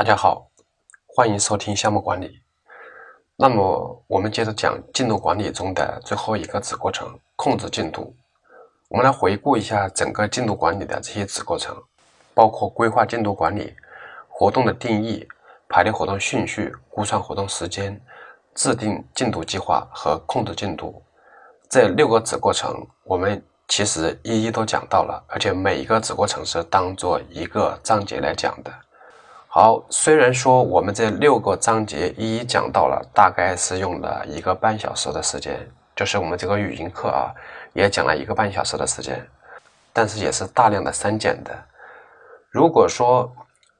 大家好，欢迎收听项目管理。那么，我们接着讲进度管理中的最后一个子过程——控制进度。我们来回顾一下整个进度管理的这些子过程，包括规划进度管理、活动的定义、排列活动顺序、估算活动时间、制定进度计划和控制进度。这六个子过程，我们其实一一都讲到了，而且每一个子过程是当做一个章节来讲的。好，虽然说我们这六个章节一一讲到了，大概是用了一个半小时的时间，就是我们这个语音课啊，也讲了一个半小时的时间，但是也是大量的删减的。如果说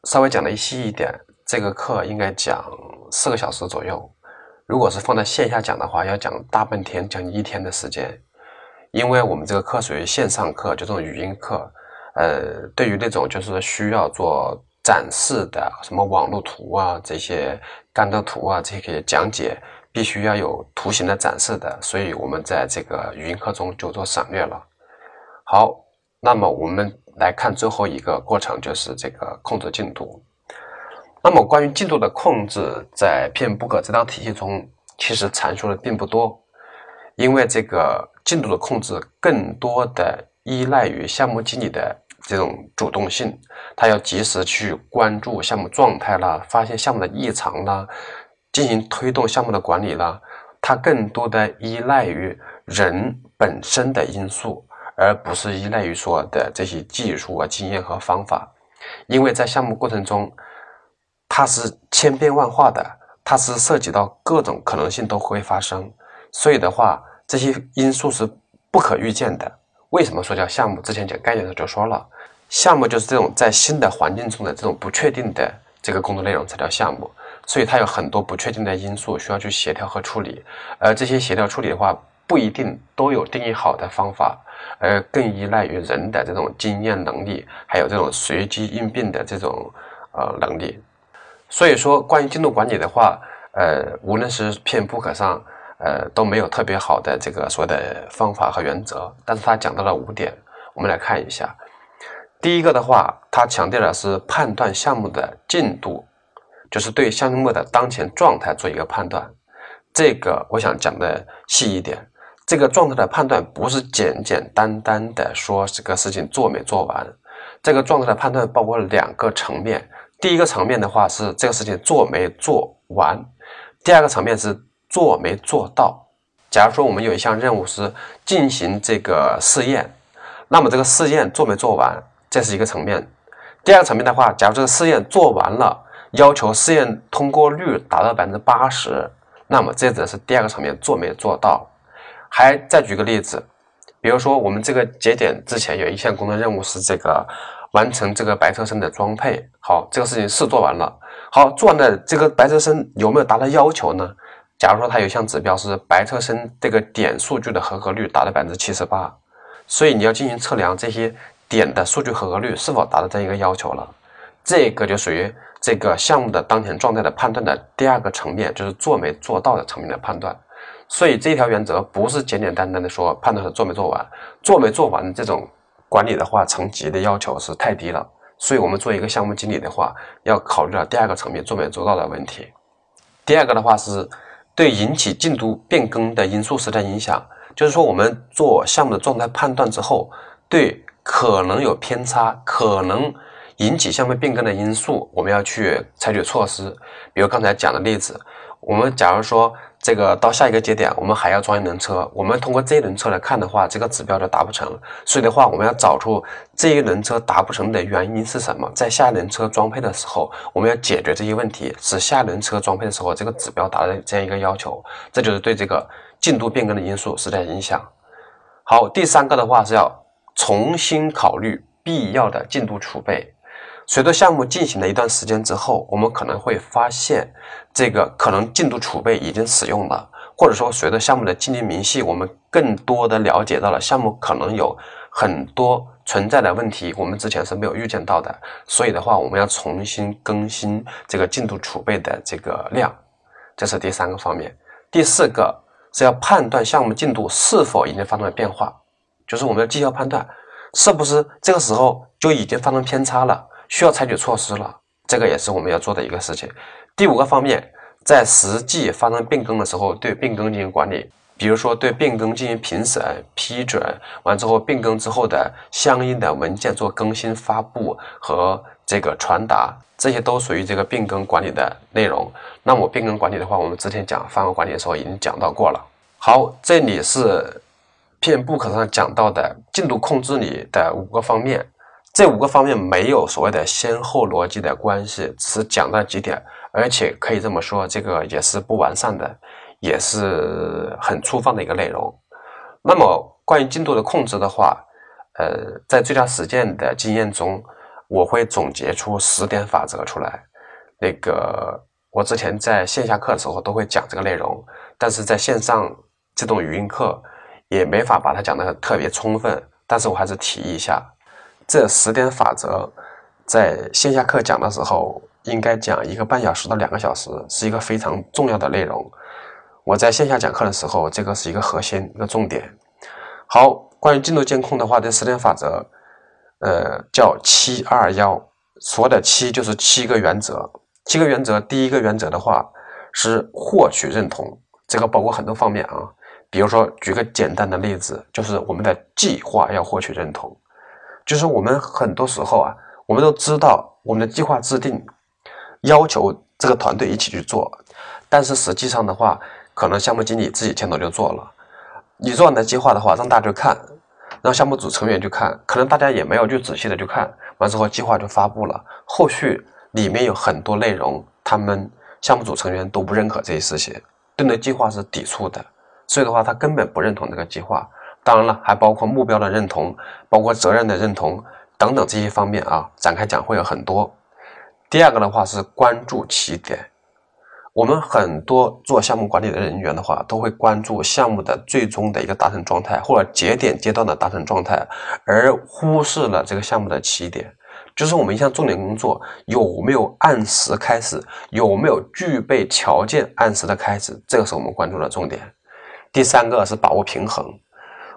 稍微讲的细一点，这个课应该讲四个小时左右。如果是放在线下讲的话，要讲大半天，讲一天的时间。因为我们这个课属于线上课，就这种语音课，呃，对于那种就是需要做。展示的什么网络图啊，这些干豆图啊，这些讲解必须要有图形的展示的，所以我们在这个语音课中就做省略了。好，那么我们来看最后一个过程，就是这个控制进度。那么关于进度的控制，在 PMBOK 这套体系中，其实阐述的并不多，因为这个进度的控制更多的依赖于项目经理的。这种主动性，他要及时去关注项目状态啦，发现项目的异常啦，进行推动项目的管理啦。它更多的依赖于人本身的因素，而不是依赖于说的这些技术啊、经验和方法。因为在项目过程中，它是千变万化的，它是涉及到各种可能性都会发生，所以的话，这些因素是不可预见的。为什么说叫项目？之前讲概念的时候就说了，项目就是这种在新的环境中的这种不确定的这个工作内容才叫项目，所以它有很多不确定的因素需要去协调和处理，而这些协调处理的话，不一定都有定义好的方法，而更依赖于人的这种经验能力，还有这种随机应变的这种呃能力。所以说，关于进度管理的话，呃，无论是片不可上。呃，都没有特别好的这个说的方法和原则，但是他讲到了五点，我们来看一下。第一个的话，他强调的是判断项目的进度，就是对项目的当前状态做一个判断。这个我想讲的细一点，这个状态的判断不是简简单单的说这个事情做没做完，这个状态的判断包括两个层面。第一个层面的话是这个事情做没做完，第二个层面是。做没做到？假如说我们有一项任务是进行这个试验，那么这个试验做没做完，这是一个层面。第二个层面的话，假如这个试验做完了，要求试验通过率达到百分之八十，那么这只是第二个层面做没做到。还再举个例子，比如说我们这个节点之前有一项工作任务是这个完成这个白车身的装配，好，这个事情是做完了。好，做完的这个白车身有没有达到要求呢？假如说它有项指标是白车身这个点数据的合格率达到百分之七十八，所以你要进行测量这些点的数据合格率是否达到这样一个要求了，这个就属于这个项目的当前状态的判断的第二个层面，就是做没做到的层面的判断。所以这条原则不是简简单单的说判断是做没做完，做没做完这种管理的话，层级的要求是太低了。所以我们做一个项目经理的话，要考虑到第二个层面做没做到的问题。第二个的话是。对引起进度变更的因素实在影响，就是说，我们做项目的状态判断之后，对可能有偏差、可能引起项目变更的因素，我们要去采取措施。比如刚才讲的例子，我们假如说。这个到下一个节点，我们还要装一轮车。我们通过这一轮车来看的话，这个指标就达不成。所以的话，我们要找出这一轮车达不成的原因是什么。在下一轮车装配的时候，我们要解决这些问题，使下一轮车装配的时候这个指标达到这样一个要求。这就是对这个进度变更的因素是在影响。好，第三个的话是要重新考虑必要的进度储备。随着项目进行了一段时间之后，我们可能会发现，这个可能进度储备已经使用了，或者说随着项目的进度明细，我们更多的了解到了项目可能有很多存在的问题，我们之前是没有预见到的。所以的话，我们要重新更新这个进度储备的这个量，这是第三个方面。第四个是要判断项目进度是否已经发生了变化，就是我们要绩效判断，是不是这个时候就已经发生偏差了。需要采取措施了，这个也是我们要做的一个事情。第五个方面，在实际发生变更的时候，对变更进行管理，比如说对变更进行评审、批准，完之后变更之后的相应的文件做更新、发布和这个传达，这些都属于这个变更管理的内容。那么变更管理的话，我们之前讲范围管理的时候已经讲到过了。好，这里是片 book 上讲到的进度控制里的五个方面。这五个方面没有所谓的先后逻辑的关系，只是讲到几点，而且可以这么说，这个也是不完善的，也是很粗放的一个内容。那么关于进度的控制的话，呃，在最佳实践的经验中，我会总结出十点法则出来。那个我之前在线下课的时候都会讲这个内容，但是在线上这种语音课也没法把它讲的特别充分，但是我还是提一下。这十点法则，在线下课讲的时候，应该讲一个半小时到两个小时，是一个非常重要的内容。我在线下讲课的时候，这个是一个核心，一个重点。好，关于进度监控的话，这十点法则，呃，叫七二幺，说的七就是七个原则。七个原则，第一个原则的话是获取认同，这个包括很多方面啊。比如说，举个简单的例子，就是我们的计划要获取认同。就是我们很多时候啊，我们都知道我们的计划制定要求这个团队一起去做，但是实际上的话，可能项目经理自己牵头就做了。你做完的计划的话，让大家看，让项目组成员去看，可能大家也没有去仔细的去看，完之后计划就发布了。后续里面有很多内容，他们项目组成员都不认可这些事情，对那计划是抵触的，所以的话，他根本不认同这个计划。当然了，还包括目标的认同，包括责任的认同等等这些方面啊，展开讲会有很多。第二个的话是关注起点，我们很多做项目管理的人员的话，都会关注项目的最终的一个达成状态，或者节点阶段的达成状态，而忽视了这个项目的起点，就是我们一项重点工作有没有按时开始，有没有具备条件按时的开始，这个是我们关注的重点。第三个是把握平衡。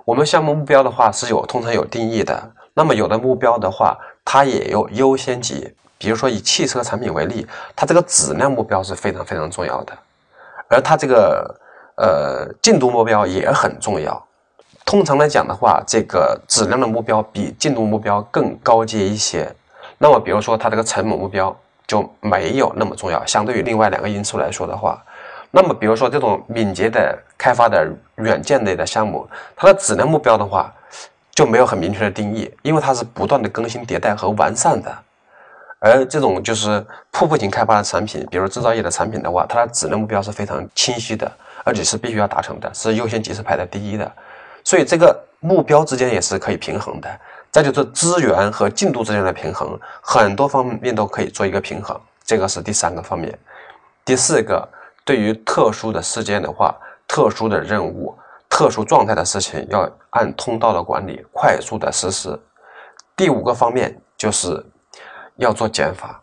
我们项目目标的话是有通常有定义的，那么有的目标的话，它也有优先级。比如说以汽车产品为例，它这个质量目标是非常非常重要的，而它这个呃进度目标也很重要。通常来讲的话，这个质量的目标比进度目标更高阶一些。那么比如说它这个成本目标就没有那么重要，相对于另外两个因素来说的话。那么，比如说这种敏捷的开发的软件类的项目，它的质量目标的话，就没有很明确的定义，因为它是不断的更新迭代和完善的。而这种就是瀑布型开发的产品，比如制造业的产品的话，它的质量目标是非常清晰的，而且是必须要达成的，是优先级是排在第一的。所以这个目标之间也是可以平衡的。再就是资源和进度之间的平衡，很多方面都可以做一个平衡，这个是第三个方面。第四个。对于特殊的事件的话，特殊的任务、特殊状态的事情，要按通道的管理，快速的实施。第五个方面就是要做减法，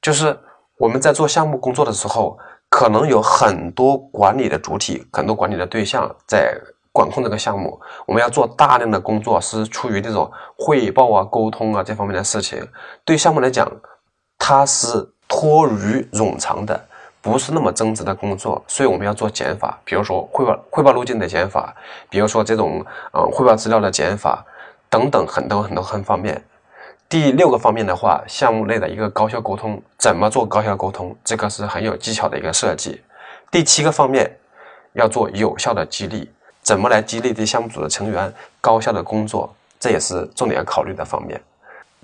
就是我们在做项目工作的时候，可能有很多管理的主体、很多管理的对象在管控这个项目，我们要做大量的工作，是出于这种汇报啊、沟通啊这方面的事情。对项目来讲，它是拖于冗长的。不是那么增值的工作，所以我们要做减法，比如说汇报汇报路径的减法，比如说这种嗯汇报资料的减法等等很多很多很方面。第六个方面的话，项目内的一个高效沟通，怎么做高效沟通？这个是很有技巧的一个设计。第七个方面要做有效的激励，怎么来激励这项目组的成员高效的工作？这也是重点要考虑的方面。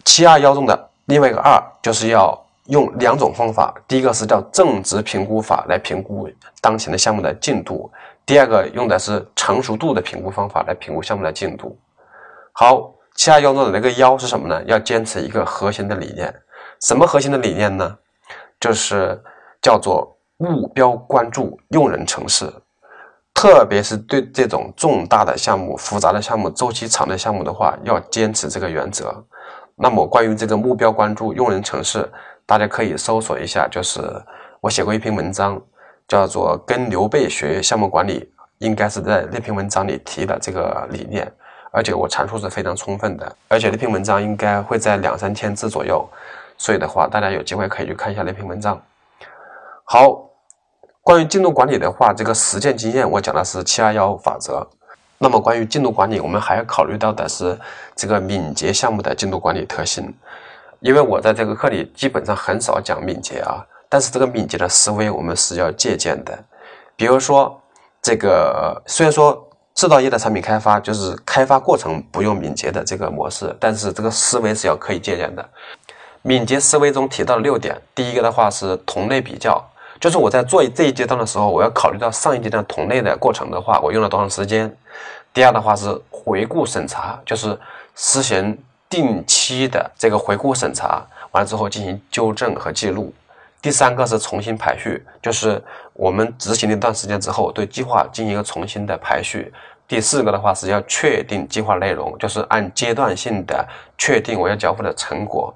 七二幺中的另外一个二就是要。用两种方法，第一个是叫正值评估法来评估当前的项目的进度，第二个用的是成熟度的评估方法来评估项目的进度。好，其二要做的那个幺是什么呢？要坚持一个核心的理念，什么核心的理念呢？就是叫做目标关注，用人成事。特别是对这种重大的项目、复杂的项目、周期长的项目的话，要坚持这个原则。那么，关于这个目标关注、用人成事。大家可以搜索一下，就是我写过一篇文章，叫做《跟刘备学项目管理》，应该是在那篇文章里提的这个理念，而且我阐述是非常充分的，而且那篇文章应该会在两三千字左右，所以的话，大家有机会可以去看一下那篇文章。好，关于进度管理的话，这个实践经验我讲的是七二幺法则。那么关于进度管理，我们还要考虑到的是这个敏捷项目的进度管理特性。因为我在这个课里基本上很少讲敏捷啊，但是这个敏捷的思维我们是要借鉴的。比如说，这个虽然说制造业的产品开发就是开发过程不用敏捷的这个模式，但是这个思维是要可以借鉴的。敏捷思维中提到了六点，第一个的话是同类比较，就是我在做这一阶段的时候，我要考虑到上一阶段同类的过程的话，我用了多长时间。第二的话是回顾审查，就是实行。定期的这个回顾审查完了之后进行纠正和记录。第三个是重新排序，就是我们执行了一段时间之后，对计划进行一个重新的排序。第四个的话是要确定计划内容，就是按阶段性的确定我要交付的成果。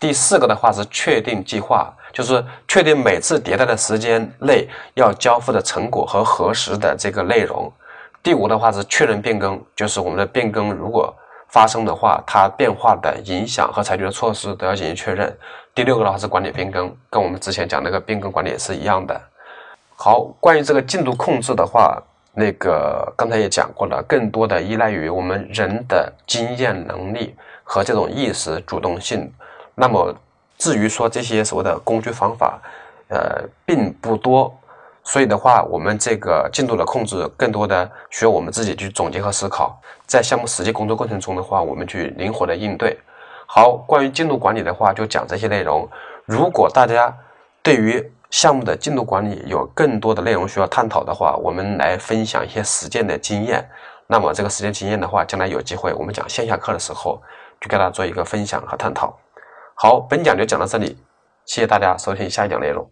第四个的话是确定计划，就是确定每次迭代的时间内要交付的成果和核实的这个内容。第五的话是确认变更，就是我们的变更如果。发生的话，它变化的影响和采取的措施都要进行确认。第六个的话是管理变更，跟我们之前讲那个变更管理也是一样的。好，关于这个进度控制的话，那个刚才也讲过了，更多的依赖于我们人的经验能力和这种意识主动性。那么至于说这些所谓的工具方法，呃，并不多。所以的话，我们这个进度的控制，更多的需要我们自己去总结和思考，在项目实际工作过程中的话，我们去灵活的应对。好，关于进度管理的话，就讲这些内容。如果大家对于项目的进度管理有更多的内容需要探讨的话，我们来分享一些实践的经验。那么这个实践经验的话，将来有机会我们讲线下课的时候，就给大家做一个分享和探讨。好，本讲就讲到这里，谢谢大家收听下一讲内容。